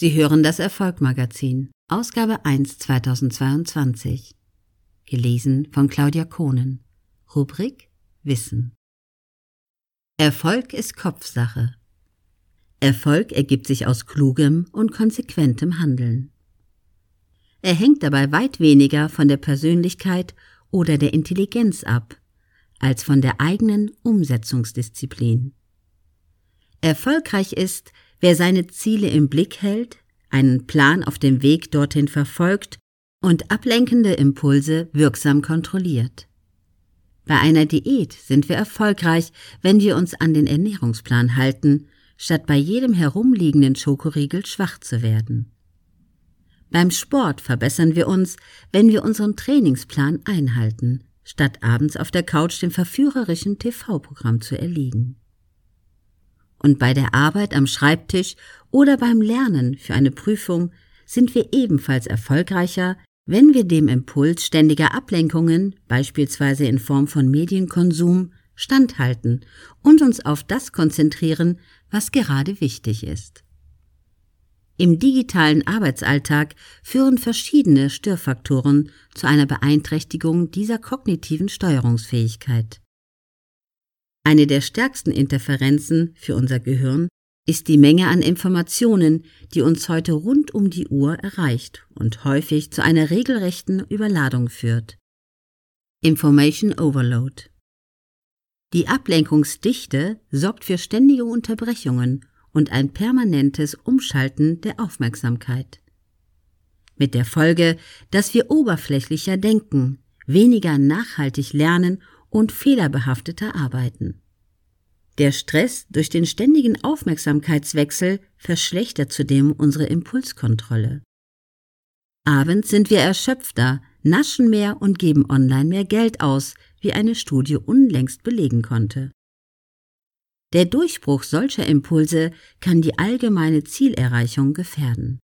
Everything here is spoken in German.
Sie hören das Erfolgmagazin, Ausgabe 1 2022. Gelesen von Claudia Kohnen. Rubrik Wissen. Erfolg ist Kopfsache. Erfolg ergibt sich aus klugem und konsequentem Handeln. Er hängt dabei weit weniger von der Persönlichkeit oder der Intelligenz ab, als von der eigenen Umsetzungsdisziplin. Erfolgreich ist, wer seine Ziele im Blick hält, einen Plan auf dem Weg dorthin verfolgt und ablenkende Impulse wirksam kontrolliert. Bei einer Diät sind wir erfolgreich, wenn wir uns an den Ernährungsplan halten, statt bei jedem herumliegenden Schokoriegel schwach zu werden. Beim Sport verbessern wir uns, wenn wir unseren Trainingsplan einhalten, statt abends auf der Couch dem verführerischen TV-Programm zu erliegen und bei der Arbeit am Schreibtisch oder beim Lernen für eine Prüfung sind wir ebenfalls erfolgreicher, wenn wir dem Impuls ständiger Ablenkungen, beispielsweise in Form von Medienkonsum, standhalten und uns auf das konzentrieren, was gerade wichtig ist. Im digitalen Arbeitsalltag führen verschiedene Störfaktoren zu einer Beeinträchtigung dieser kognitiven Steuerungsfähigkeit. Eine der stärksten Interferenzen für unser Gehirn ist die Menge an Informationen, die uns heute rund um die Uhr erreicht und häufig zu einer regelrechten Überladung führt. Information Overload. Die Ablenkungsdichte sorgt für ständige Unterbrechungen und ein permanentes Umschalten der Aufmerksamkeit. Mit der Folge, dass wir oberflächlicher denken, weniger nachhaltig lernen und fehlerbehafteter arbeiten. Der Stress durch den ständigen Aufmerksamkeitswechsel verschlechtert zudem unsere Impulskontrolle. Abends sind wir erschöpfter, naschen mehr und geben online mehr Geld aus, wie eine Studie unlängst belegen konnte. Der Durchbruch solcher Impulse kann die allgemeine Zielerreichung gefährden.